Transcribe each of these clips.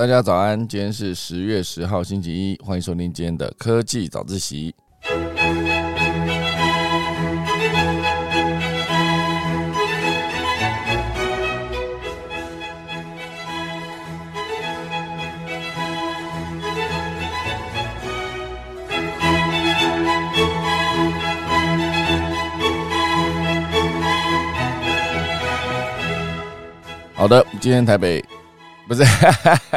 大家早安，今天是十月十号星期一，欢迎收听今天的科技早自习。好的，今天台北不是，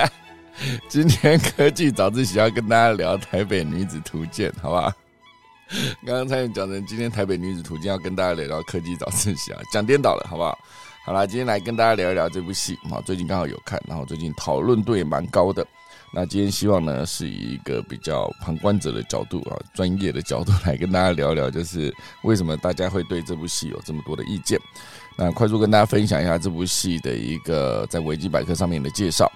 今天科技早自习要跟大家聊台北女子图鉴，好吧？刚刚差点讲成今天台北女子图鉴要跟大家聊聊科技早自习啊，讲颠倒了，好不好？好啦，今天来跟大家聊一聊这部戏啊，最近刚好有看，然后最近讨论度也蛮高的。那今天希望呢，是以一个比较旁观者的角度啊，专业的角度来跟大家聊聊，就是为什么大家会对这部戏有这么多的意见。那快速跟大家分享一下这部戏的一个在维基百科上面的介绍。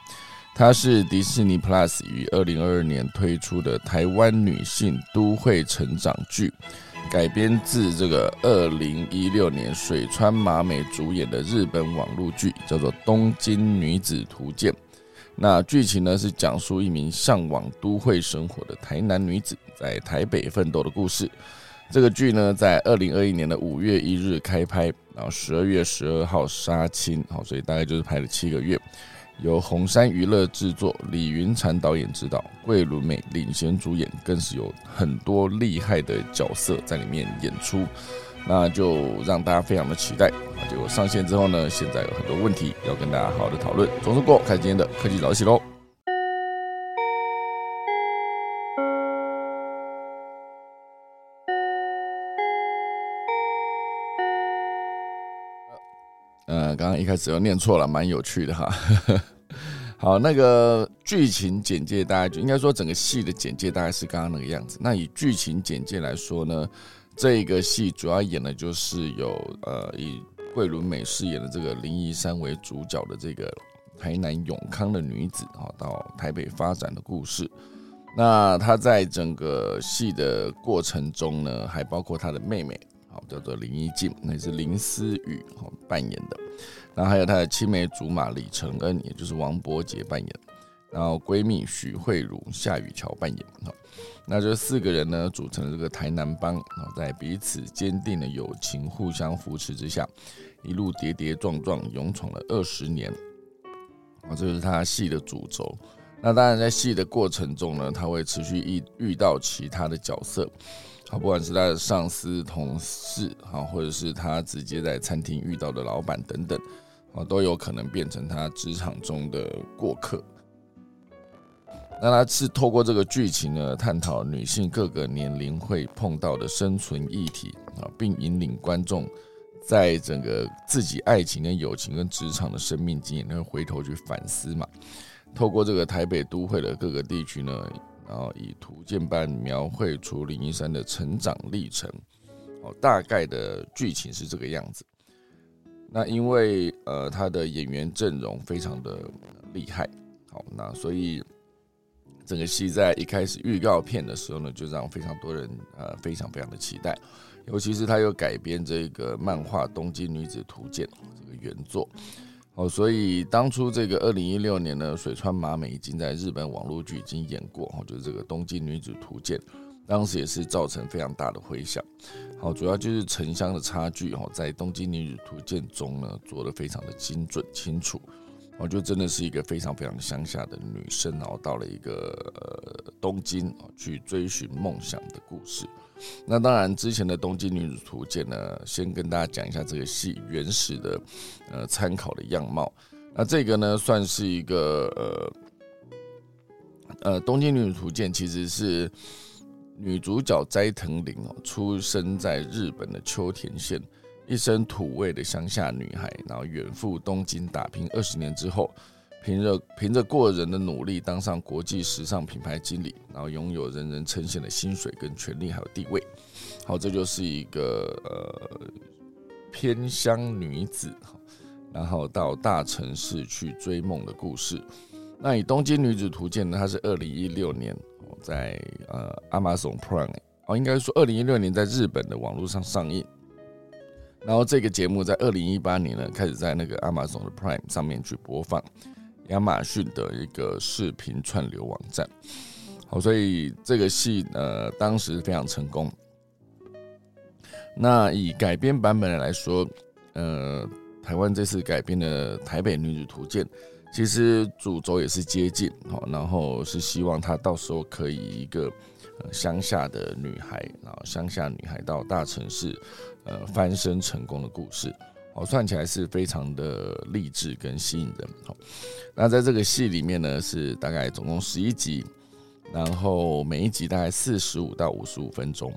它是迪士尼 Plus 于二零二二年推出的台湾女性都会成长剧，改编自这个二零一六年水川麻美主演的日本网络剧，叫做《东京女子图鉴》。那剧情呢是讲述一名向往都会生活的台南女子在台北奋斗的故事。这个剧呢，在二零二一年的五月一日开拍，然后十二月十二号杀青，好，所以大概就是拍了七个月。由红山娱乐制作，李云禅导演执导，桂纶镁领衔主演，更是有很多厉害的角色在里面演出，那就让大家非常的期待。结果上线之后呢，现在有很多问题要跟大家好好的讨论。总之过，开始今天的科技早起喽。刚一开始又念错了，蛮有趣的哈。好，那个剧情简介，大家就应该说整个戏的简介大概是刚刚那个样子。那以剧情简介来说呢，这个戏主要演的就是有呃以桂纶镁饰演的这个林怡珊为主角的这个台南永康的女子啊，到台北发展的故事。那她在整个戏的过程中呢，还包括她的妹妹。好叫做林一静，那是林思雨好扮演的，然后还有她的青梅竹马李承恩，也就是王伯杰扮演，然后闺蜜许慧茹、夏雨乔扮演，那这四个人呢组成了这个台南帮，在彼此坚定的友情、互相扶持之下，一路跌跌撞撞，勇闯了二十年，啊，这是他戏的主轴。那当然在戏的过程中呢，他会持续遇遇到其他的角色。好，不管是他的上司、同事，好，或者是他直接在餐厅遇到的老板等等，都有可能变成他职场中的过客。那他是透过这个剧情呢，探讨女性各个年龄会碰到的生存议题啊，并引领观众在整个自己爱情跟友情跟职场的生命经验，会回头去反思嘛。透过这个台北都会的各个地区呢。然后以图鉴般描绘出林一山的成长历程，哦，大概的剧情是这个样子。那因为呃他的演员阵容非常的厉害，好，那所以整个戏在一开始预告片的时候呢，就让非常多人呃非常非常的期待，尤其是他又改编这个漫画《东京女子图鉴》这个原作。哦，所以当初这个二零一六年呢，水川麻美已经在日本网络剧已经演过，哦，就是这个《东京女子图鉴》，当时也是造成非常大的回响。好，主要就是城乡的差距，哦，在《东京女子图鉴》中呢，做的非常的精准清楚。我就真的是一个非常非常乡下的女生，然后到了一个呃东京去追寻梦想的故事。那当然，之前的《东京女子图鉴》呢，先跟大家讲一下这个戏原始的呃参考的样貌。那这个呢，算是一个呃呃《东京女子图鉴》，其实是女主角斋藤绫哦，出生在日本的秋田县。一身土味的乡下女孩，然后远赴东京打拼二十年之后，凭着凭着过人的努力，当上国际时尚品牌经理，然后拥有人人称羡的薪水跟权力还有地位。好，这就是一个呃偏乡女子，然后到大城市去追梦的故事。那以《东京女子图鉴》呢，它是二零一六年在呃 Amazon Prime 哦，应该说二零一六年在日本的网络上上映。然后这个节目在二零一八年呢，开始在那个 Amazon 的 Prime 上面去播放，亚马逊的一个视频串流网站。好，所以这个戏呃当时非常成功。那以改编版本来说，呃，台湾这次改编的《台北女子图鉴》，其实主轴也是接近，好，然后是希望她到时候可以一个乡下的女孩，然后乡下女孩到大城市，呃，翻身成功的故事，哦，算起来是非常的励志跟吸引人。好，那在这个戏里面呢，是大概总共十一集。然后每一集大概四十五到五十五分钟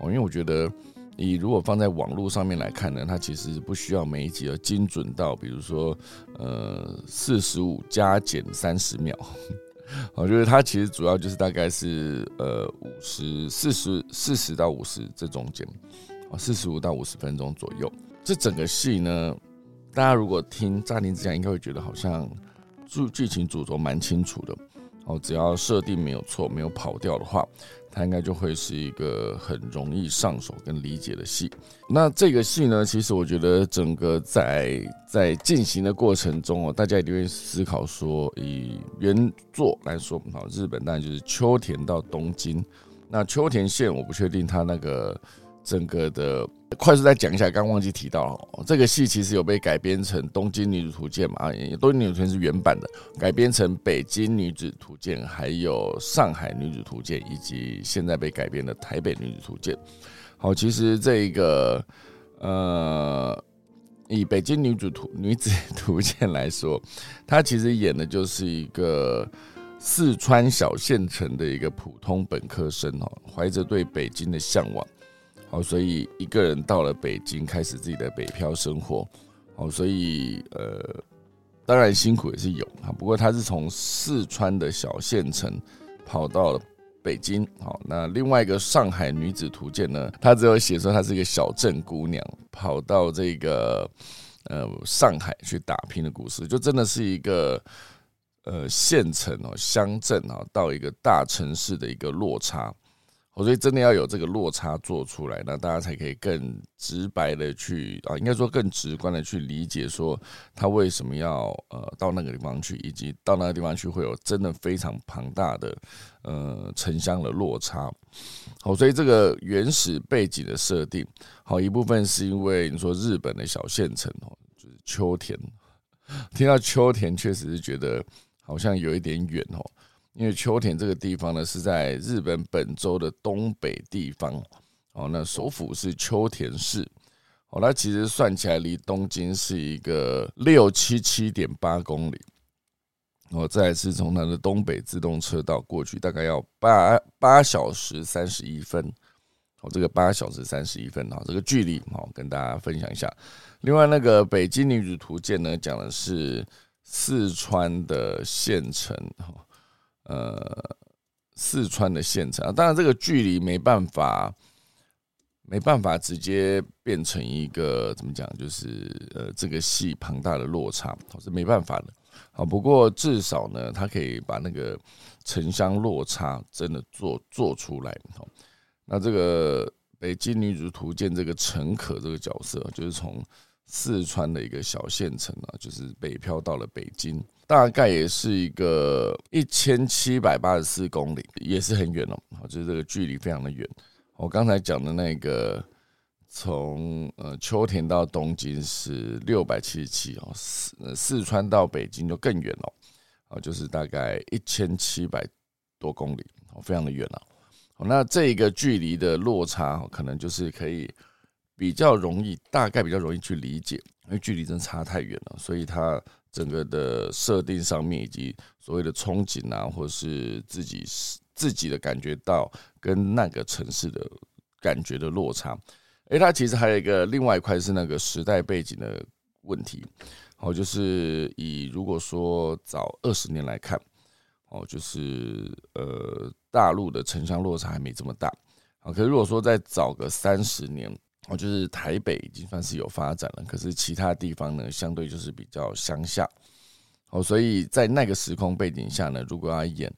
哦，因为我觉得你如果放在网络上面来看呢，它其实不需要每一集要精准到，比如说呃四十五加减三十秒，我觉得它其实主要就是大概是呃五十四十四十到五十这中间啊四十五到五十分钟左右。这整个戏呢，大家如果听乍听之下，应该会觉得好像剧剧情主轴蛮清楚的。哦，只要设定没有错，没有跑掉的话，它应该就会是一个很容易上手跟理解的戏。那这个戏呢，其实我觉得整个在在进行的过程中哦，大家一定会思考说，以原作来说，好，日本当然就是秋田到东京。那秋田县我不确定它那个。整个的快速再讲一下，刚忘记提到了，这个戏其实有被改编成《东京女子图鉴》嘛？啊，《东京女子图鉴》是原版的，改编成《北京女子图鉴》，还有《上海女子图鉴》，以及现在被改编的《台北女子图鉴》。好，其实这一个呃，以《北京女子图女子图鉴》来说，她其实演的就是一个四川小县城的一个普通本科生哦，怀着对北京的向往。好，所以一个人到了北京，开始自己的北漂生活。好，所以呃，当然辛苦也是有啊。不过他是从四川的小县城跑到了北京。好，那另外一个《上海女子图鉴》呢，她只有写说她是一个小镇姑娘，跑到这个呃上海去打拼的故事，就真的是一个呃县城哦、乡镇啊，到一个大城市的一个落差。所以真的要有这个落差做出来，那大家才可以更直白的去啊，应该说更直观的去理解，说他为什么要呃到那个地方去，以及到那个地方去会有真的非常庞大的呃城乡的落差。好，所以这个原始背景的设定，好一部分是因为你说日本的小县城哦，就是秋田，听到秋田确实是觉得好像有一点远哦。因为秋田这个地方呢，是在日本本州的东北地方，哦，那首府是秋田市，哦，那其实算起来离东京是一个六七七点八公里，哦，再次从它的东北自动车道过去，大概要八八小时三十一分，哦，这个八小时三十一分，哈，这个距离，好，跟大家分享一下。另外，那个《北京女子图鉴》呢，讲的是四川的县城，哈。呃，四川的县城啊，当然这个距离没办法，没办法直接变成一个怎么讲，就是呃，这个戏庞大的落差，是没办法的。好，不过至少呢，他可以把那个城乡落差真的做做出来。那这个《北京女子图鉴》这个陈可这个角色，就是从四川的一个小县城啊，就是北漂到了北京。大概也是一个一千七百八十四公里，也是很远哦。就是这个距离非常的远。我刚才讲的那个从呃秋田到东京是六百七十七哦，四四川到北京就更远了，啊，就是大概一千七百多公里，哦，非常的远了。那这一个距离的落差，可能就是可以比较容易，大概比较容易去理解，因为距离真的差太远了，所以它。整个的设定上面，以及所谓的憧憬啊，或是自己自己的感觉到跟那个城市的感觉的落差，诶，它其实还有一个另外一块是那个时代背景的问题。哦，就是以如果说早二十年来看，哦，就是呃大陆的城乡落差还没这么大。啊，可是如果说再早个三十年。哦，就是台北已经算是有发展了，可是其他地方呢，相对就是比较乡下。哦，所以在那个时空背景下呢，如果要演，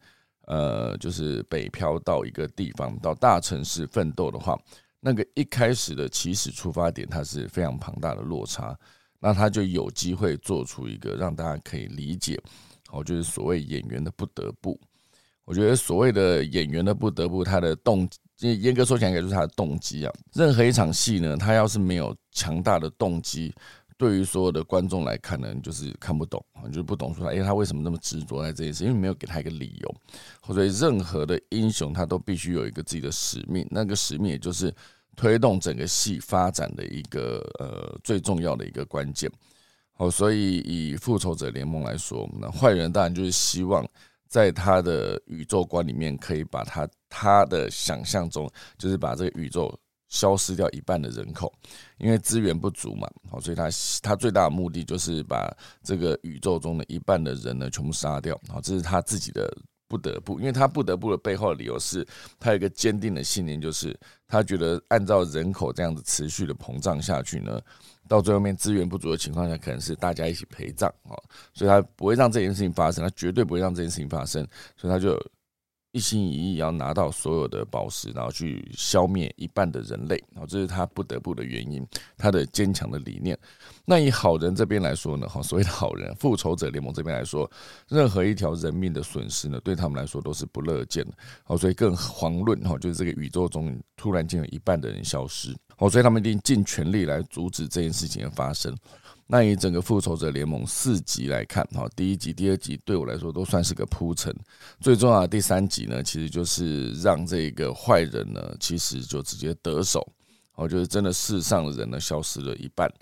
呃，就是北漂到一个地方，到大城市奋斗的话，那个一开始的起始出发点，它是非常庞大的落差，那他就有机会做出一个让大家可以理解，哦，就是所谓演员的不得不。我觉得所谓的演员的不得不，他的动，严格说起来，应该就是他的动机啊。任何一场戏呢，他要是没有强大的动机，对于所有的观众来看呢，就是看不懂，就是不懂说，哎，他为什么那么执着在这件事？因为没有给他一个理由。所以，任何的英雄他都必须有一个自己的使命，那个使命也就是推动整个戏发展的一个呃最重要的一个关键。好，所以以复仇者联盟来说，那坏人当然就是希望。在他的宇宙观里面，可以把他他的想象中，就是把这个宇宙消失掉一半的人口，因为资源不足嘛，好，所以他他最大的目的就是把这个宇宙中的一半的人呢全部杀掉，好，这是他自己的不得不，因为他不得不的背后理由是他有一个坚定的信念，就是他觉得按照人口这样子持续的膨胀下去呢。到最后面资源不足的情况下，可能是大家一起陪葬啊，所以他不会让这件事情发生，他绝对不会让这件事情发生，所以他就。一心一意要拿到所有的宝石，然后去消灭一半的人类，然后这是他不得不的原因，他的坚强的理念。那以好人这边来说呢，哈，所谓的好人，复仇者联盟这边来说，任何一条人命的损失呢，对他们来说都是不乐见的。好，所以更遑论哈，就是这个宇宙中突然间有一半的人消失，好，所以他们一定尽全力来阻止这件事情的发生。那以整个复仇者联盟四集来看，哈，第一集、第二集对我来说都算是个铺陈。最重要的第三集呢，其实就是让这个坏人呢，其实就直接得手，哦，就是真的世上的人呢消失了一半。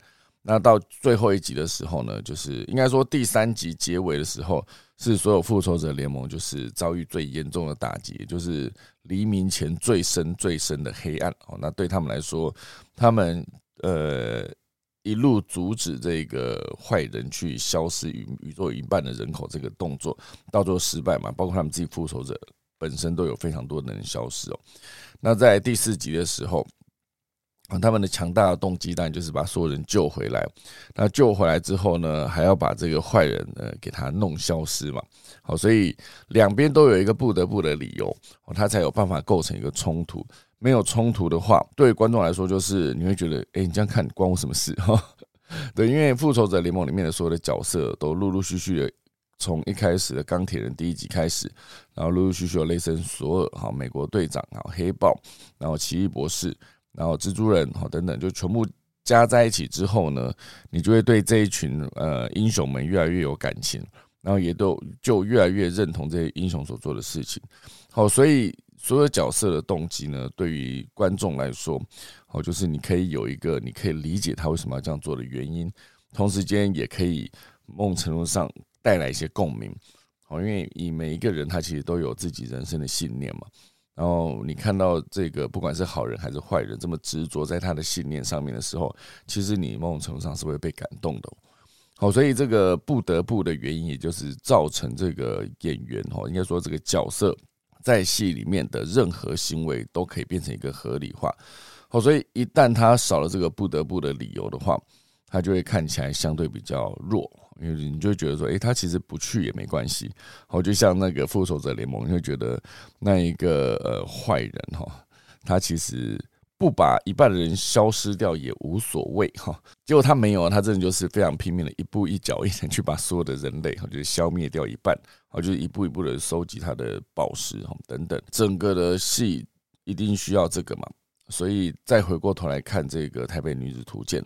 那到最后一集的时候呢，就是应该说第三集结尾的时候，是所有复仇者联盟就是遭遇最严重的打击，就是黎明前最深最深的黑暗。哦，那对他们来说，他们呃。一路阻止这个坏人去消失宇宇宙一半的人口这个动作，到最后失败嘛？包括他们自己复仇者本身都有非常多的人消失哦。那在第四集的时候，他们的强大的动机当然就是把所有人救回来。那救回来之后呢，还要把这个坏人呢给他弄消失嘛？好，所以两边都有一个不得不的理由，他才有办法构成一个冲突。没有冲突的话，对观众来说就是你会觉得，哎，你这样看关我什么事？哈，对，因为复仇者联盟里面的所有的角色都陆陆续续的，从一开始的钢铁人第一集开始，然后陆陆续续有雷神索尔，哈，美国队长，哈，黑豹，然后奇异博士，然后蜘蛛人，哈，等等，就全部加在一起之后呢，你就会对这一群呃英雄们越来越有感情，然后也都就越来越认同这些英雄所做的事情。好，所以。所有角色的动机呢，对于观众来说，好，就是你可以有一个你可以理解他为什么要这样做的原因，同时间也可以某种程度上带来一些共鸣，好，因为以每一个人他其实都有自己人生的信念嘛，然后你看到这个不管是好人还是坏人这么执着在他的信念上面的时候，其实你某种程度上是会被感动的，好，所以这个不得不的原因，也就是造成这个演员哈，应该说这个角色。在戏里面的任何行为都可以变成一个合理化，好，所以一旦他少了这个不得不的理由的话，他就会看起来相对比较弱，因为你就觉得说，诶，他其实不去也没关系，好，就像那个复仇者联盟，你会觉得那一个呃坏人哈，他其实。不把一半的人消失掉也无所谓哈，结果他没有，他真的就是非常拼命的一步一脚印的去把所有的人类哈，就是消灭掉一半，好，就是一步一步的收集他的宝石哈等等，整个的戏一定需要这个嘛，所以再回过头来看这个台北女子图鉴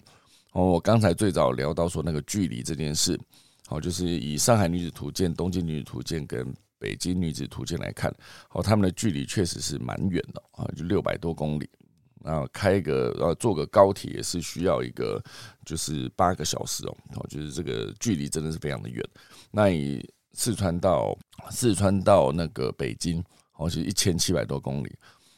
哦，我刚才最早聊到说那个距离这件事，好，就是以上海女子图鉴、东京女子图鉴跟北京女子图鉴来看，哦，他们的距离确实是蛮远的啊，就六百多公里。那，开个呃，坐个高铁也是需要一个，就是八个小时哦。哦，就是这个距离真的是非常的远。那以四川到四川到那个北京，哦，是一千七百多公里。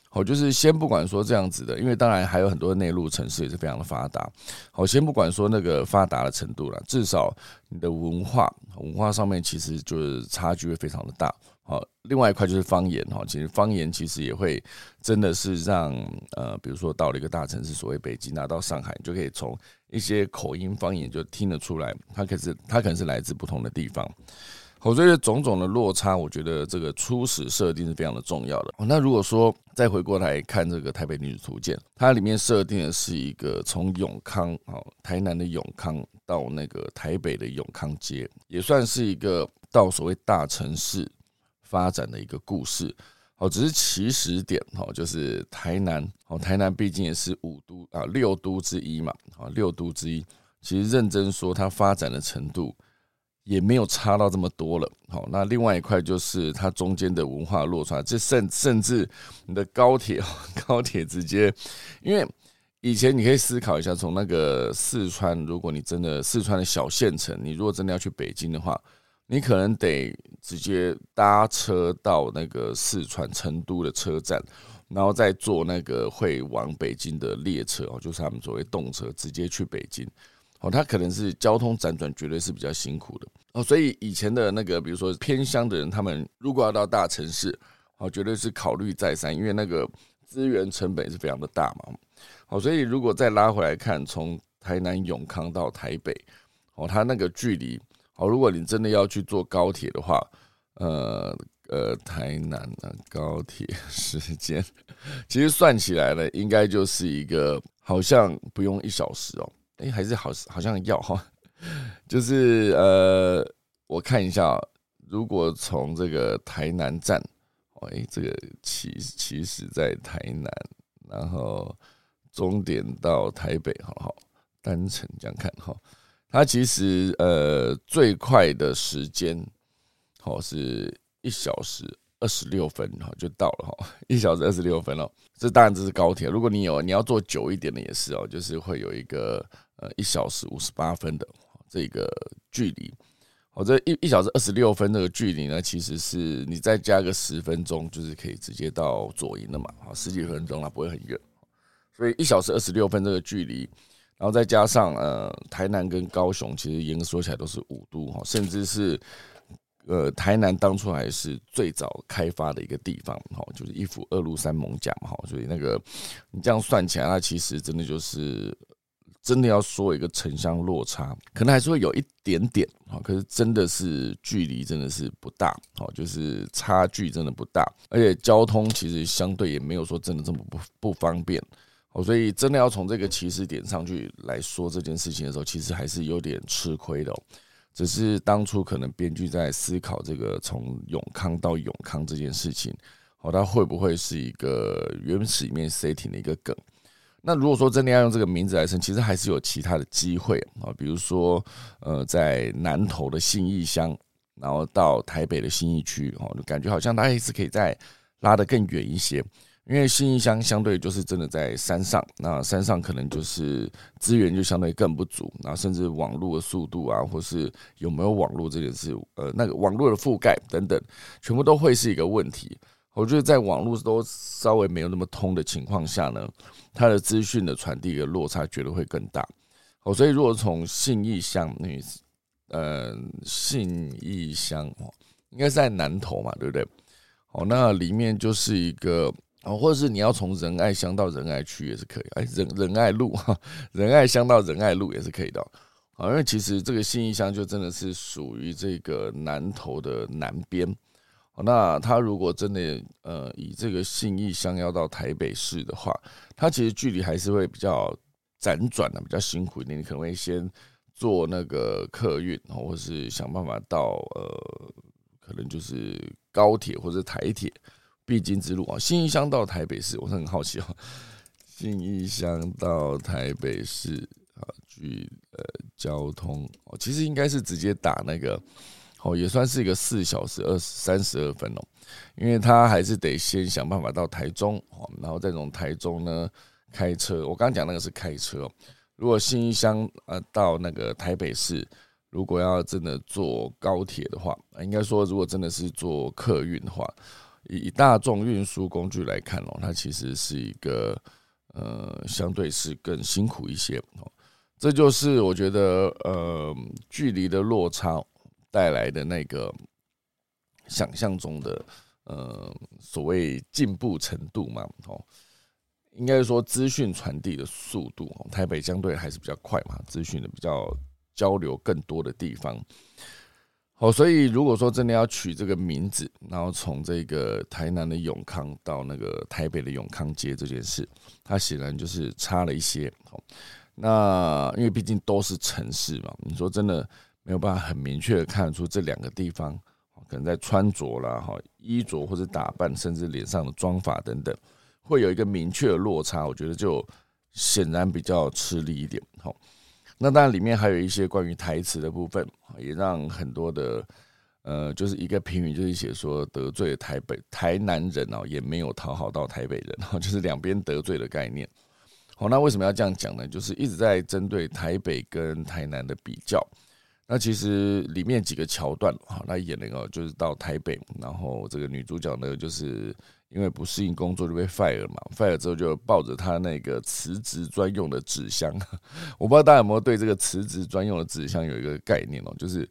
好，就是先不管说这样子的，因为当然还有很多内陆城市也是非常的发达。好，先不管说那个发达的程度了，至少你的文化文化上面其实就是差距会非常的大。好，另外一块就是方言哈，其实方言其实也会真的是让呃，比如说到了一个大城市，所谓北京啊，到上海，你就可以从一些口音方言就听得出来，它可是它可能是来自不同的地方。好，所以种种的落差，我觉得这个初始设定是非常的重要的。那如果说再回过来看这个台北女子图鉴，它里面设定的是一个从永康哦，台南的永康到那个台北的永康街，也算是一个。到所谓大城市发展的一个故事。好，只是起始点哈，就是台南。哦，台南毕竟也是五都啊六都之一嘛，啊六都之一。其实认真说，它发展的程度也没有差到这么多了。好，那另外一块就是它中间的文化落差，这甚甚至你的高铁，高铁直接，因为以前你可以思考一下，从那个四川，如果你真的四川的小县城，你如果真的要去北京的话，你可能得直接搭车到那个四川成都的车站，然后再坐那个会往北京的列车哦，就是他们所谓动车，直接去北京。哦，他可能是交通辗转，绝对是比较辛苦的哦。所以以前的那个，比如说偏乡的人，他们如果要到大城市，哦，绝对是考虑再三，因为那个资源成本是非常的大嘛。好，所以如果再拉回来看，从台南永康到台北，哦，它那个距离，哦，如果你真的要去坐高铁的话，呃呃，台南的高铁 时间，其实算起来呢，应该就是一个好像不用一小时哦。哎，还是好，好像要哈，就是呃，我看一下，如果从这个台南站，哦哎，这个起起始在台南，然后终点到台北，好好单程这样看哈，它其实呃最快的时间，好是一小时二十六分哈就到了哈，一小时二十六分哦，这当然这是高铁，如果你有你要坐久一点的也是哦，就是会有一个。呃，一小时五十八分的这个距离，哦，这一一小时二十六分这个距离呢，其实是你再加个十分钟，就是可以直接到左营了嘛，好，十几分钟它不会很远，所以一小时二十六分这个距离，然后再加上呃，台南跟高雄，其实严格说起来都是五都哈，甚至是呃，台南当初还是最早开发的一个地方哈，就是一府二路三艋甲嘛哈，所以那个你这样算起来，它其实真的就是。真的要说一个城乡落差，可能还是会有一点点啊，可是真的是距离真的是不大，好，就是差距真的不大，而且交通其实相对也没有说真的这么不不方便，哦，所以真的要从这个起始点上去来说这件事情的时候，其实还是有点吃亏的，只是当初可能编剧在思考这个从永康到永康这件事情，哦，它会不会是一个原始里面 setting 的一个梗？那如果说真的要用这个名字来称，其实还是有其他的机会啊，比如说，呃，在南投的信义乡，然后到台北的信义区，哦，就感觉好像它还是可以再拉得更远一些，因为信义乡相对就是真的在山上，那山上可能就是资源就相对更不足，然后甚至网络的速度啊，或是有没有网络这件事，呃，那个网络的覆盖等等，全部都会是一个问题。我觉得在网络都稍微没有那么通的情况下呢，它的资讯的传递的落差绝对会更大。哦，所以如果从信义乡那，呃，信义乡哦，应该是在南投嘛，对不对？哦，那里面就是一个哦，或者是你要从仁爱乡到仁爱区也是可以，哎，仁仁爱路哈，仁爱乡到仁爱路也是可以的。啊，因为其实这个信义乡就真的是属于这个南投的南边。那他如果真的呃以这个信义乡要到台北市的话，他其实距离还是会比较辗转的，比较辛苦一点。你可能会先坐那个客运，或是想办法到呃，可能就是高铁或者台铁必经之路啊。信义乡到台北市，我是很好奇哦。信义乡到台北市啊，距呃交通哦，其实应该是直接打那个。哦，也算是一个四小时二三十二分哦，因为他还是得先想办法到台中哦，然后再从台中呢开车。我刚刚讲那个是开车哦，如果新乡呃到那个台北市，如果要真的坐高铁的话，应该说如果真的是坐客运的话，以大众运输工具来看哦，它其实是一个呃相对是更辛苦一些哦。这就是我觉得呃距离的落差。带来的那个想象中的呃所谓进步程度嘛，哦，应该说资讯传递的速度，台北相对还是比较快嘛，资讯的比较交流更多的地方。好，所以如果说真的要取这个名字，然后从这个台南的永康到那个台北的永康街这件事，它显然就是差了一些。好，那因为毕竟都是城市嘛，你说真的。没有办法很明确的看出这两个地方可能在穿着啦、哈衣着或者打扮，甚至脸上的妆法等等，会有一个明确的落差。我觉得就显然比较吃力一点。好，那当然里面还有一些关于台词的部分，也让很多的呃，就是一个评语，就是写说得罪台北台南人哦，也没有讨好到台北人，就是两边得罪的概念。好，那为什么要这样讲呢？就是一直在针对台北跟台南的比较。那其实里面几个桥段，哈，那演那个就是到台北，然后这个女主角呢，就是因为不适应工作就被 fire 嘛，fire 之后就抱着她那个辞职专用的纸箱。我不知道大家有没有对这个辞职专用的纸箱有一个概念哦，就是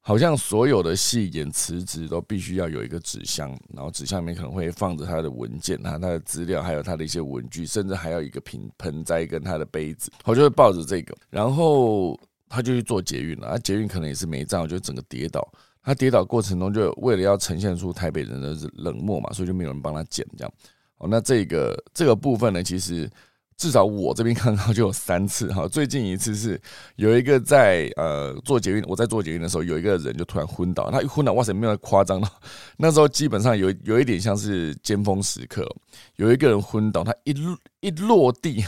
好像所有的戏演辞职都必须要有一个纸箱，然后纸箱里面可能会放着她的文件、他他的资料，还有她的一些文具，甚至还要一个瓶盆栽跟她的杯子，我就会抱着这个，然后。他就去做捷运了，啊，捷运可能也是没站，就整个跌倒。他跌倒过程中，就为了要呈现出台北人的冷漠嘛，所以就没有人帮他捡这样。哦，那这个这个部分呢，其实至少我这边 看到就有三次哈。最近一次是有一个在呃做捷运，我在做捷运的时候，有一个人就突然昏倒。他一昏倒，哇塞，没有夸张到 那时候基本上有有一点像是尖峰时刻，有一个人昏倒，他一一落地，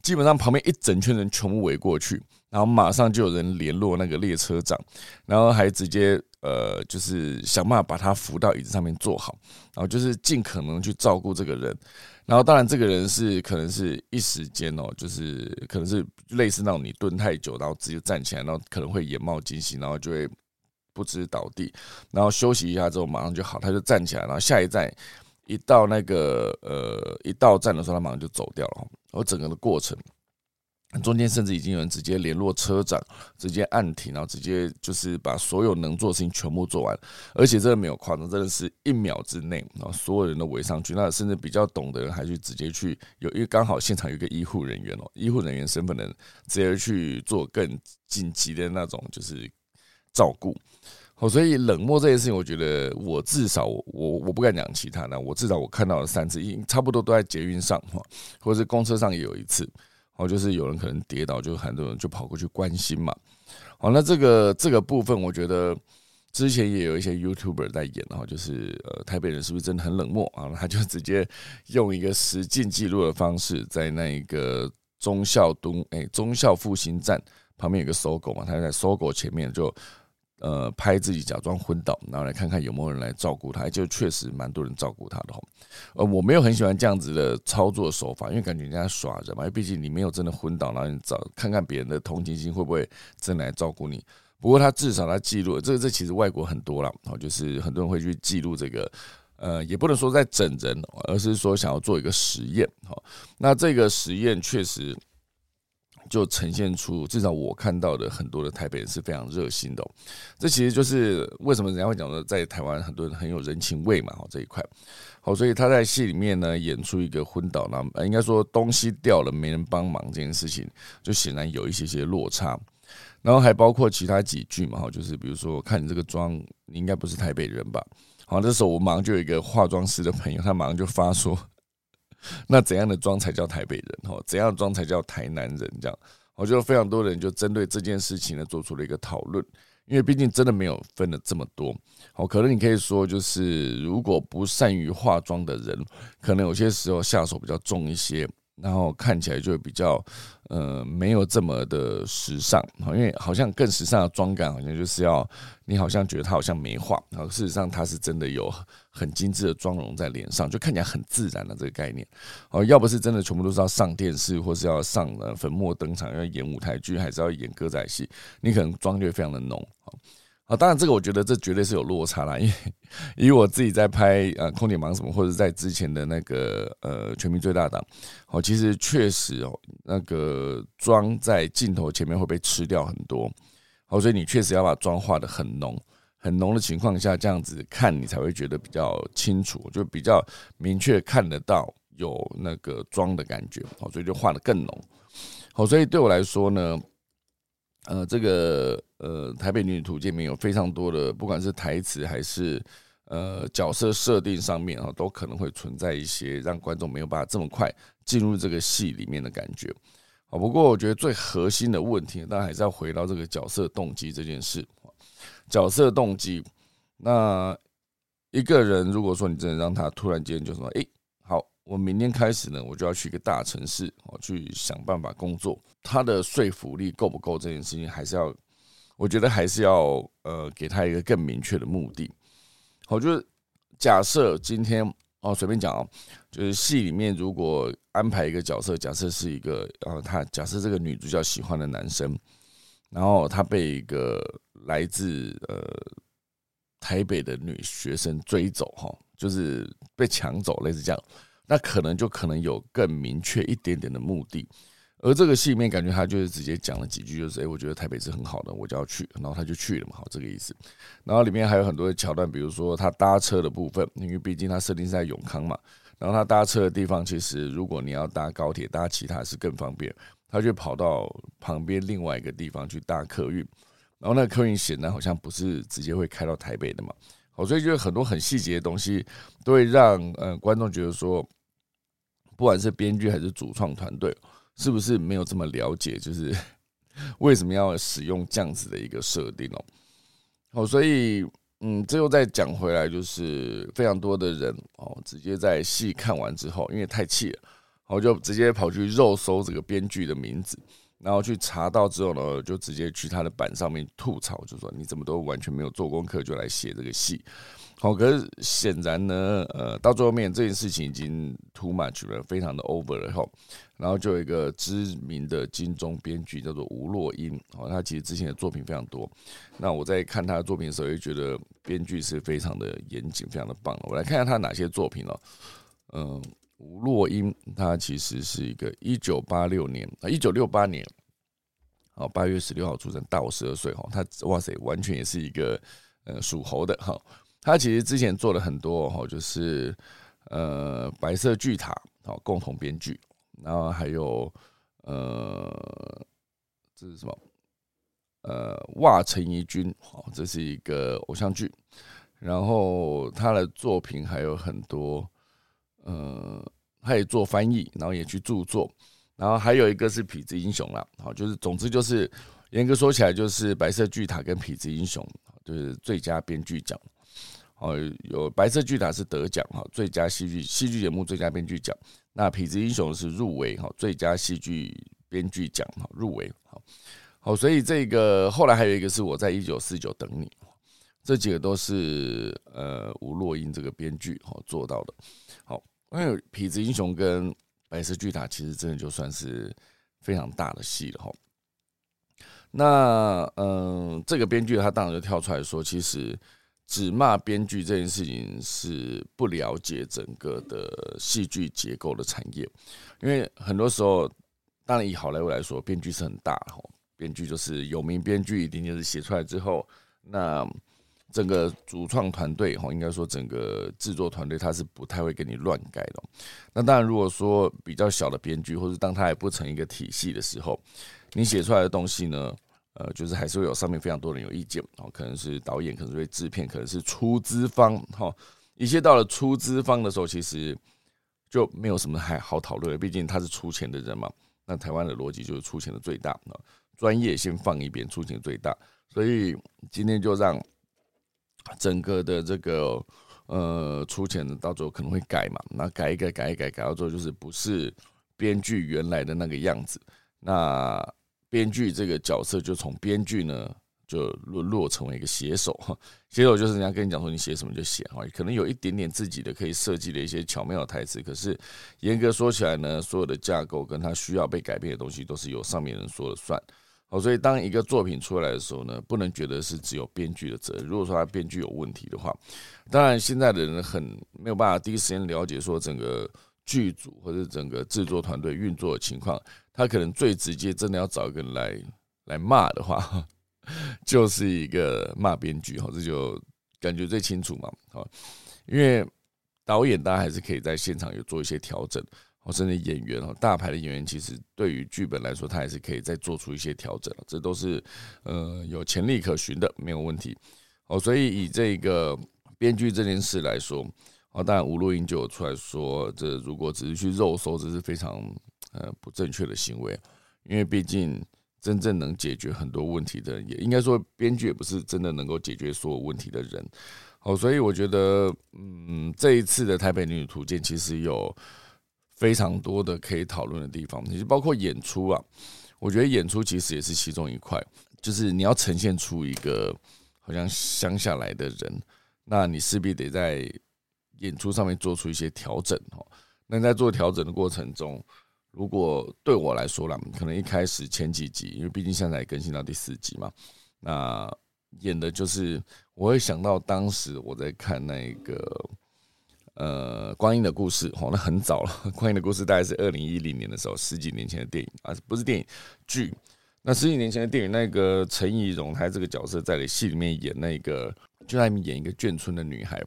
基本上旁边一整圈人全部围过去。然后马上就有人联络那个列车长，然后还直接呃，就是想办法把他扶到椅子上面坐好，然后就是尽可能去照顾这个人。然后当然这个人是可能是一时间哦，就是可能是类似那种你蹲太久，然后直接站起来，然后可能会眼冒金星，然后就会不知倒地，然后休息一下之后马上就好，他就站起来，然后下一站一到那个呃一到站的时候，他马上就走掉了。然后整个的过程。中间甚至已经有人直接联络车长，直接按停，然后直接就是把所有能做的事情全部做完，而且真的没有夸张，真的是一秒之内，然后所有人都围上去。那甚至比较懂的人还去直接去，有因为刚好现场有一个医护人员哦，医护人员身份的直接去做更紧急的那种就是照顾。好，所以冷漠这件事情，我觉得我至少我我不敢讲其他的，我至少我看到了三次，经差不多都在捷运上哈，或者是公车上也有一次。哦，就是有人可能跌倒，就很多人就跑过去关心嘛。好，那这个这个部分，我觉得之前也有一些 YouTuber 在演哈，就是呃，台北人是不是真的很冷漠啊？他就直接用一个实境记录的方式，在那一个忠孝东哎忠孝复兴站旁边有个搜狗嘛，他在搜狗前面就。呃，拍自己假装昏倒，然后来看看有没有人来照顾他，就确实蛮多人照顾他的哈。呃，我没有很喜欢这样子的操作手法，因为感觉人家耍着嘛，因为毕竟你没有真的昏倒，然后你找看看别人的同情心会不会真来照顾你。不过他至少他记录，这这其实外国很多了，哦，就是很多人会去记录这个，呃，也不能说在整人，而是说想要做一个实验，哈。那这个实验确实。就呈现出至少我看到的很多的台北人是非常热心的，这其实就是为什么人家会讲说在台湾很多人很有人情味嘛，哦这一块，好，所以他在戏里面呢演出一个昏倒，那应该说东西掉了没人帮忙这件事情，就显然有一些些落差，然后还包括其他几句嘛，哈，就是比如说看你这个妆，你应该不是台北人吧？好，这时候我马上就有一个化妆师的朋友，他马上就发说。那怎样的妆才叫台北人？哈，怎样妆才叫台南人？这样，我觉得非常多人就针对这件事情呢做出了一个讨论，因为毕竟真的没有分了这么多。好，可能你可以说，就是如果不善于化妆的人，可能有些时候下手比较重一些。然后看起来就比较，呃，没有这么的时尚，因为好像更时尚的妆感，好像就是要你好像觉得它好像没化，然后事实上它是真的有很精致的妆容在脸上，就看起来很自然的这个概念。哦，要不是真的全部都是要上电视，或是要上粉墨登场，要演舞台剧，还是要演歌仔戏，你可能妆就会非常的浓。啊，当然这个我觉得这绝对是有落差啦，因为以我自己在拍呃空姐忙什么，或者在之前的那个呃全民最大档，哦，其实确实哦，那个妆在镜头前面会被吃掉很多，好，所以你确实要把妆化的很浓，很浓的情况下，这样子看你才会觉得比较清楚，就比较明确看得到有那个妆的感觉，好，所以就画的更浓，好，所以对我来说呢。呃，这个呃，《台北女子图鉴》里面有非常多的，不管是台词还是呃角色设定上面啊，都可能会存在一些让观众没有办法这么快进入这个戏里面的感觉。好，不过我觉得最核心的问题，当然还是要回到这个角色动机这件事。角色动机，那一个人如果说你真的让他突然间就说，哎，好，我明天开始呢，我就要去一个大城市，我去想办法工作，他的说服力够不够？这件事情还是要，我觉得还是要呃，给他一个更明确的目的。好，就是假设今天哦，随便讲哦，就是戏里面如果安排一个角色，假设是一个呃，他假设这个女主角喜欢的男生，然后他被一个来自呃。台北的女学生追走哈，就是被抢走，类似这样，那可能就可能有更明确一点点的目的。而这个戏里面感觉他就是直接讲了几句，就是哎，我觉得台北是很好的，我就要去，然后他就去了嘛，好这个意思。然后里面还有很多的桥段，比如说他搭车的部分，因为毕竟他设定是在永康嘛，然后他搭车的地方其实如果你要搭高铁搭其他是更方便，他就跑到旁边另外一个地方去搭客运。然后那个客运显然好像不是直接会开到台北的嘛，好，所以就是很多很细节的东西都会让呃观众觉得说，不管是编剧还是主创团队，是不是没有这么了解，就是 为什么要使用这样子的一个设定哦？好，所以嗯，最后再讲回来，就是非常多的人哦，直接在戏看完之后，因为太气了，我就直接跑去肉搜这个编剧的名字。然后去查到之后呢，就直接去他的板上面吐槽，就说你怎么都完全没有做功课就来写这个戏。好，可是显然呢，呃，到最后面这件事情已经 too much 了，非常的 over 了。后，然后就有一个知名的金钟编剧叫做吴若英，哦，他其实之前的作品非常多。那我在看他的作品的时候，就觉得编剧是非常的严谨，非常的棒。我来看一下他哪些作品哦，嗯。吴若英，她其实是一个一九八六年啊，一九六八年，哦，八月十六号出生，大我十二岁哈。她哇塞，完全也是一个呃属猴的哈。她其实之前做了很多哈，就是呃白色巨塔好共同编剧，然后还有呃这是什么？呃，哇陈怡君好，这是一个偶像剧。然后他的作品还有很多。呃，他也做翻译，然后也去著作，然后还有一个是痞子英雄啦，好，就是总之就是严格说起来，就是白色巨塔跟痞子英雄，就是最佳编剧奖，哦，有白色巨塔是得奖哈，最佳戏剧戏剧节目最佳编剧奖，那痞子英雄是入围哈，最佳戏剧编剧奖哈，入围好，好，所以这个后来还有一个是我在一九四九等你，这几个都是呃吴若英这个编剧哈做到的，好。因为痞子英雄跟白色巨塔其实真的就算是非常大的戏了哈。那嗯，这个编剧他当然就跳出来说，其实只骂编剧这件事情是不了解整个的戏剧结构的产业。因为很多时候，当然以好莱坞来说，编剧是很大的哈，编剧就是有名编剧，一定就是写出来之后那。整个主创团队哈，应该说整个制作团队，他是不太会给你乱改的。那当然，如果说比较小的编剧，或者当他还不成一个体系的时候，你写出来的东西呢，呃，就是还是会有上面非常多人有意见哦，可能是导演，可能是制片，可能是出资方哈。一些到了出资方的时候，其实就没有什么还好讨论的，毕竟他是出钱的人嘛。那台湾的逻辑就是出钱的最大，专业先放一边，出钱最大。所以今天就让。整个的这个呃出钱的到最后可能会改嘛，那改一改改一改改到最后就是不是编剧原来的那个样子，那编剧这个角色就从编剧呢就沦落成为一个写手，写手就是人家跟你讲说你写什么就写哈，可能有一点点自己的可以设计的一些巧妙的台词，可是严格说起来呢，所有的架构跟他需要被改变的东西都是由上面人说了算。好，所以当一个作品出来的时候呢，不能觉得是只有编剧的责任。如果说他编剧有问题的话，当然现在的人很没有办法第一时间了解说整个剧组或者整个制作团队运作的情况，他可能最直接真的要找一个人来来骂的话，就是一个骂编剧哈，这就感觉最清楚嘛。好，因为导演大家还是可以在现场有做一些调整。哦，甚至演员哦，大牌的演员其实对于剧本来说，他也是可以再做出一些调整，这都是呃有潜力可循的，没有问题。哦，所以以这个编剧这件事来说，哦，当然吴若英就有出来说，这如果只是去肉搜，这是非常呃不正确的行为，因为毕竟真正能解决很多问题的，也应该说编剧也不是真的能够解决所有问题的人。哦，所以我觉得，嗯，这一次的台北女子图鉴其实有非常多的可以讨论的地方，其实包括演出啊，我觉得演出其实也是其中一块，就是你要呈现出一个好像乡下来的人，那你势必得在演出上面做出一些调整哦。那在做调整的过程中，如果对我来说啦，可能一开始前几集，因为毕竟现在更新到第四集嘛，那演的就是我会想到当时我在看那个呃《光阴的故事》哦，那很早了，《光阴的故事》大概是二零一零年的时候，十几年前的电影啊，不是电影剧。那十几年前的电影，那个陈怡蓉她这个角色在戏里面演那个，就在里面演一个眷村的女孩，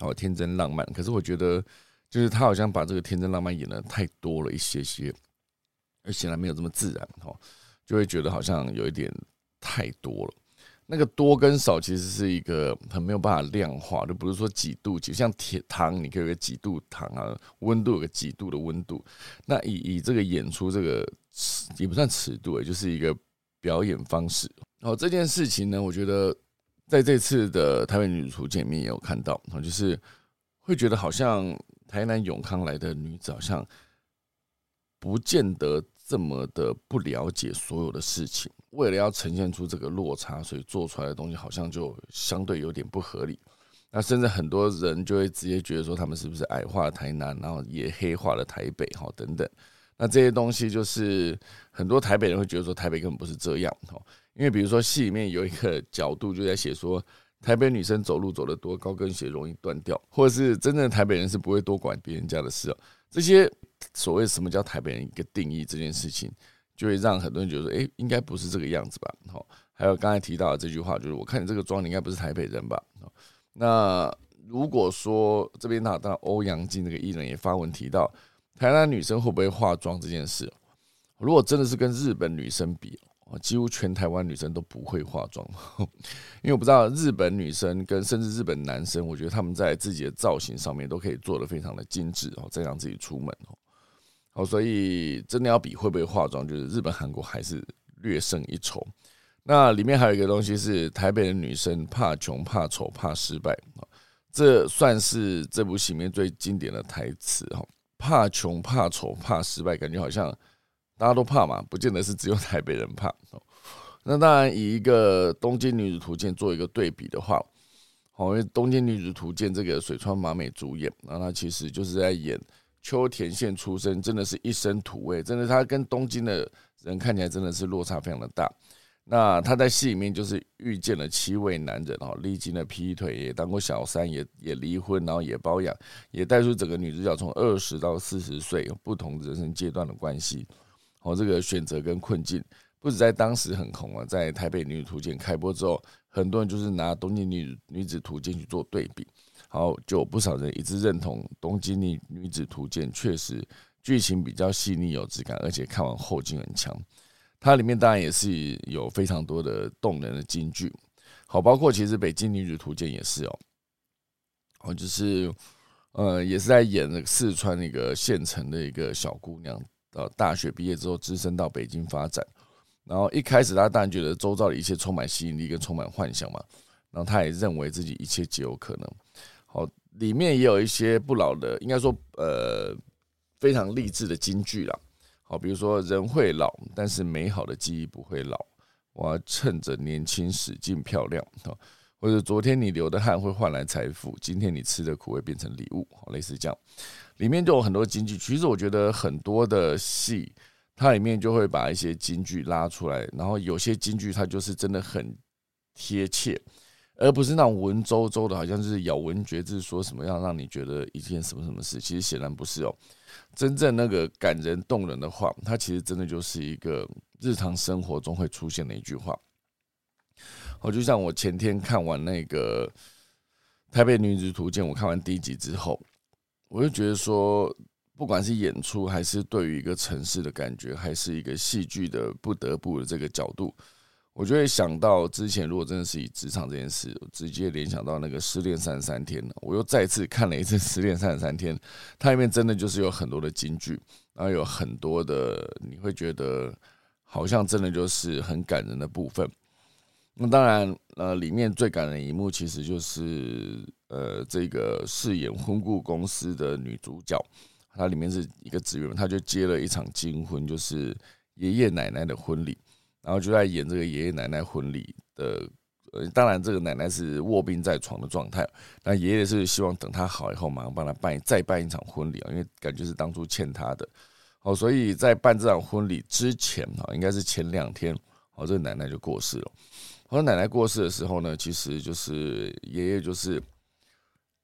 哦，天真浪漫。可是我觉得。就是他好像把这个天真浪漫演的太多了一些些，而显然没有这么自然哦，就会觉得好像有一点太多了。那个多跟少其实是一个很没有办法量化，就不是说几度几，像铁糖你可以有个几度糖啊，温度有个几度的温度。那以以这个演出这个尺也不算尺度，也就是一个表演方式。然后这件事情呢，我觉得在这次的台北女主图鉴里面也有看到，就是会觉得好像。台南永康来的女子好像不见得这么的不了解所有的事情，为了要呈现出这个落差，所以做出来的东西好像就相对有点不合理。那甚至很多人就会直接觉得说，他们是不是矮化了台南，然后也黑化了台北，哈等等。那这些东西就是很多台北人会觉得说，台北根本不是这样，哈。因为比如说戏里面有一个角度就在写说。台北女生走路走得多，高跟鞋容易断掉，或者是真正的台北人是不会多管别人家的事哦。这些所谓什么叫台北人一个定义这件事情，就会让很多人觉得，哎，应该不是这个样子吧？好，还有刚才提到的这句话，就是我看你这个妆，你应该不是台北人吧？那如果说这边呢，当然欧阳靖这个艺人也发文提到，台南女生会不会化妆这件事，如果真的是跟日本女生比。几乎全台湾女生都不会化妆，因为我不知道日本女生跟甚至日本男生，我觉得他们在自己的造型上面都可以做的非常的精致哦，再让自己出门哦。好，所以真的要比会不会化妆，就是日本、韩国还是略胜一筹。那里面还有一个东西是台北的女生怕穷、怕丑、怕失败这算是这部戏里面最经典的台词哈。怕穷、怕丑、怕失败，感觉好像。大家都怕嘛，不见得是只有台北人怕。那当然，以一个《东京女子图鉴》做一个对比的话，好，因为《东京女子图鉴》这个水川麻美主演，那她其实就是在演秋田县出身，真的是一身土味，真的她跟东京的人看起来真的是落差非常的大。那她在戏里面就是遇见了七位男人，哦，历经了劈腿，也当过小三，也也离婚，然后也包养，也带出整个女主角从二十到四十岁不同人生阶段的关系。哦，这个选择跟困境，不止在当时很红啊，在台北女子图鉴开播之后，很多人就是拿东京女女子图鉴去做对比，好，就有不少人一致认同东京女女子图鉴确实剧情比较细腻有质感，而且看完后劲很强。它里面当然也是有非常多的动人的金句，好，包括其实北京女子图鉴也是哦，哦，就是呃，也是在演那个四川那个县城的一个小姑娘。呃，大学毕业之后，只身到北京发展。然后一开始，他当然觉得周遭的一切充满吸引力跟充满幻想嘛。然后他也认为自己一切皆有可能。好，里面也有一些不老的，应该说呃非常励志的金句啦。好，比如说人会老，但是美好的记忆不会老。我要趁着年轻使劲漂亮。或者昨天你流的汗会换来财富，今天你吃的苦会变成礼物。好，类似这样。里面就有很多金句，其实我觉得很多的戏，它里面就会把一些金句拉出来，然后有些金句它就是真的很贴切，而不是那种文绉绉的，好像是咬文嚼字说什么样让你觉得一件什么什么事，其实显然不是哦。真正那个感人动人的话，它其实真的就是一个日常生活中会出现的一句话。我就像我前天看完那个《台北女子图鉴》，我看完第一集之后。我就觉得说，不管是演出，还是对于一个城市的感觉，还是一个戏剧的不得不的这个角度，我就会想到之前，如果真的是以职场这件事，直接联想到那个《失恋三十三天》我又再次看了一次《失恋三十三天》，它里面真的就是有很多的金句，然后有很多的你会觉得好像真的就是很感人的部分。那当然，呃，里面最感人的一幕其实就是呃，这个饰演婚顾公司的女主角，她里面是一个职员，她就接了一场金婚，就是爷爷奶奶的婚礼，然后就在演这个爷爷奶奶婚礼的。呃，当然，这个奶奶是卧病在床的状态，那爷爷是希望等她好以后，马上帮她办再办一场婚礼啊，因为感觉是当初欠她的。哦，所以在办这场婚礼之前啊，应该是前两天，哦，这个奶奶就过世了。好，奶奶过世的时候呢，其实就是爷爷就是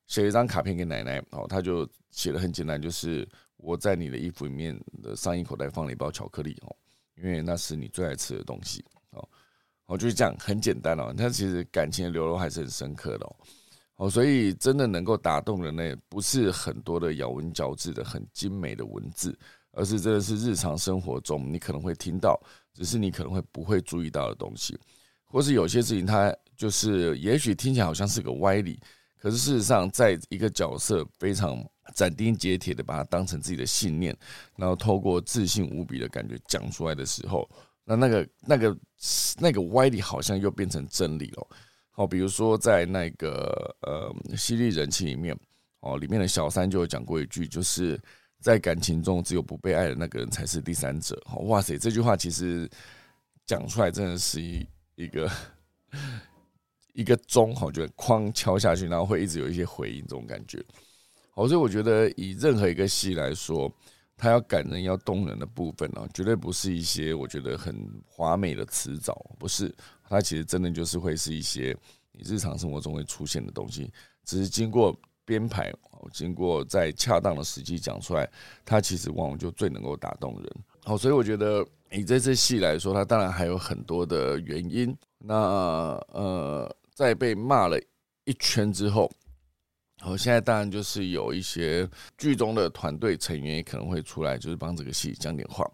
写了一张卡片给奶奶，哦，他就写的很简单，就是我在你的衣服里面的上衣口袋放了一包巧克力哦，因为那是你最爱吃的东西哦。哦，就是这样，很简单哦。他其实感情的流露还是很深刻的哦。哦，所以真的能够打动人呢，不是很多的咬文嚼字的很精美的文字，而是真的是日常生活中你可能会听到，只是你可能会不会注意到的东西，或是有些事情它就是也许听起来好像是个歪理，可是事实上，在一个角色非常斩钉截铁的把它当成自己的信念，然后透过自信无比的感觉讲出来的时候。那那个那个那个歪理好像又变成真理了。好，比如说在那个呃《犀利人气》里面，哦，里面的小三就有讲过一句，就是在感情中只有不被爱的那个人才是第三者。哇塞，这句话其实讲出来真的是一一个 一个钟，好，就哐敲下去，然后会一直有一些回应，这种感觉。好，所以我觉得以任何一个戏来说。他要感人、要动人的部分呢，绝对不是一些我觉得很华美的词藻，不是。它其实真的就是会是一些你日常生活中会出现的东西，只是经过编排，经过在恰当的时机讲出来，它其实往往就最能够打动人。好，所以我觉得以这次戏来说，它当然还有很多的原因。那呃，在被骂了一圈之后。好，现在当然就是有一些剧中的团队成员也可能会出来，就是帮这个戏讲点话。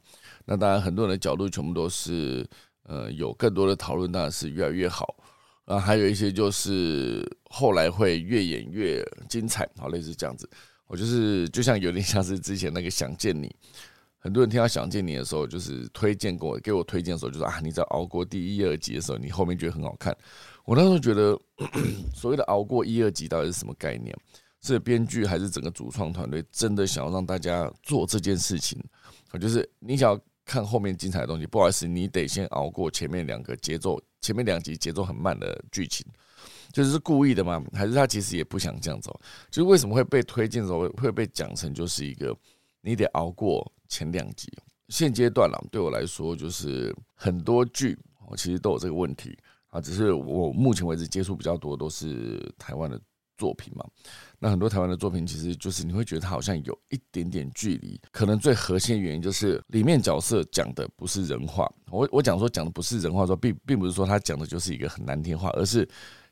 那当然，很多人的角度全部都是，呃，有更多的讨论，当然是越来越好。然后还有一些就是后来会越演越精彩，好，类似这样子。我就是就像有点像是之前那个《想见你》，很多人听到《想见你》的时候，就是推荐给我，给我推荐的时候，就说啊，你在熬过第一、二集的时候，你后面觉得很好看。我那时候觉得，所谓的熬过一二集到底是什么概念？是编剧还是整个主创团队真的想要让大家做这件事情？就是你想要看后面精彩的东西，不好意思，你得先熬过前面两个节奏，前面两集节奏很慢的剧情，就是故意的吗？还是他其实也不想这样走？就是为什么会被推荐的时候会被讲成就是一个你得熬过前两集？现阶段了，对我来说就是很多剧，我其实都有这个问题。啊，只是我目前为止接触比较多都是台湾的作品嘛。那很多台湾的作品，其实就是你会觉得它好像有一点点距离。可能最核心的原因就是里面角色讲的不是人话。我我讲说讲的不是人话，说并并不是说他讲的就是一个很难听话，而是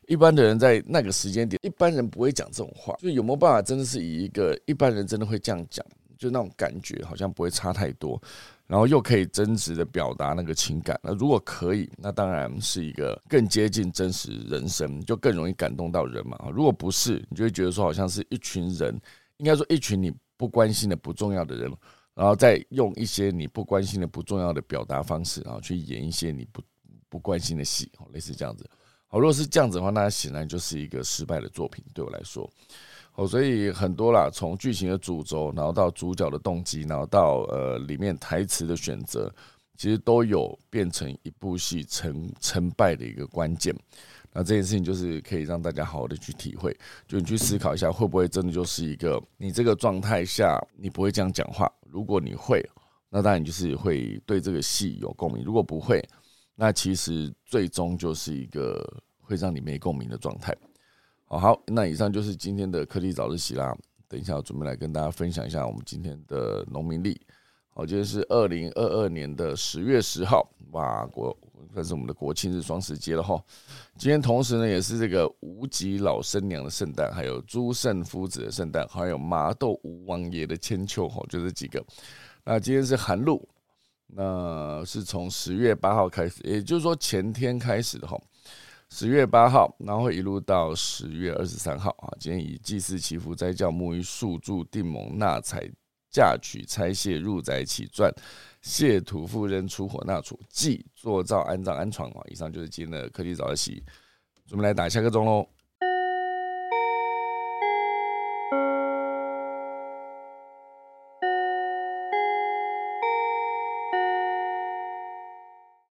一般的人在那个时间点，一般人不会讲这种话。就有没有办法真的是以一个一般人真的会这样讲，就那种感觉好像不会差太多。然后又可以真实的表达那个情感，那如果可以，那当然是一个更接近真实人生，就更容易感动到人嘛。如果不是，你就会觉得说好像是一群人，应该说一群你不关心的不重要的人，然后再用一些你不关心的不重要的表达方式，然后去演一些你不不关心的戏，类似这样子。好，如果是这样子的话，那显然就是一个失败的作品，对我来说。哦，所以很多啦，从剧情的主轴，然后到主角的动机，然后到呃里面台词的选择，其实都有变成一部戏成成败的一个关键。那这件事情就是可以让大家好好的去体会，就你去思考一下，会不会真的就是一个你这个状态下你不会这样讲话？如果你会，那当然就是会对这个戏有共鸣；如果不会，那其实最终就是一个会让你没共鸣的状态。好好，那以上就是今天的科技早自习啦。等一下，我准备来跟大家分享一下我们今天的农民历。好，今天是二零二二年的十月十号，哇，国算是我们的国庆日双十节了哈。今天同时呢，也是这个无极老生娘的圣诞，还有朱圣夫子的圣诞，还有麻豆吴王爷的千秋哈，就这几个。那今天是寒露，那是从十月八号开始，也就是说前天开始的哈。十月八号，然后一路到十月二十三号啊。今天以祭祀祈福、斋教、沐浴、宿住、定盟、纳财、嫁娶拆卸入宅起钻，卸土复扔出火纳储，祭做灶安葬安床啊。以上就是今天的科技早起，准备来打下个钟喽。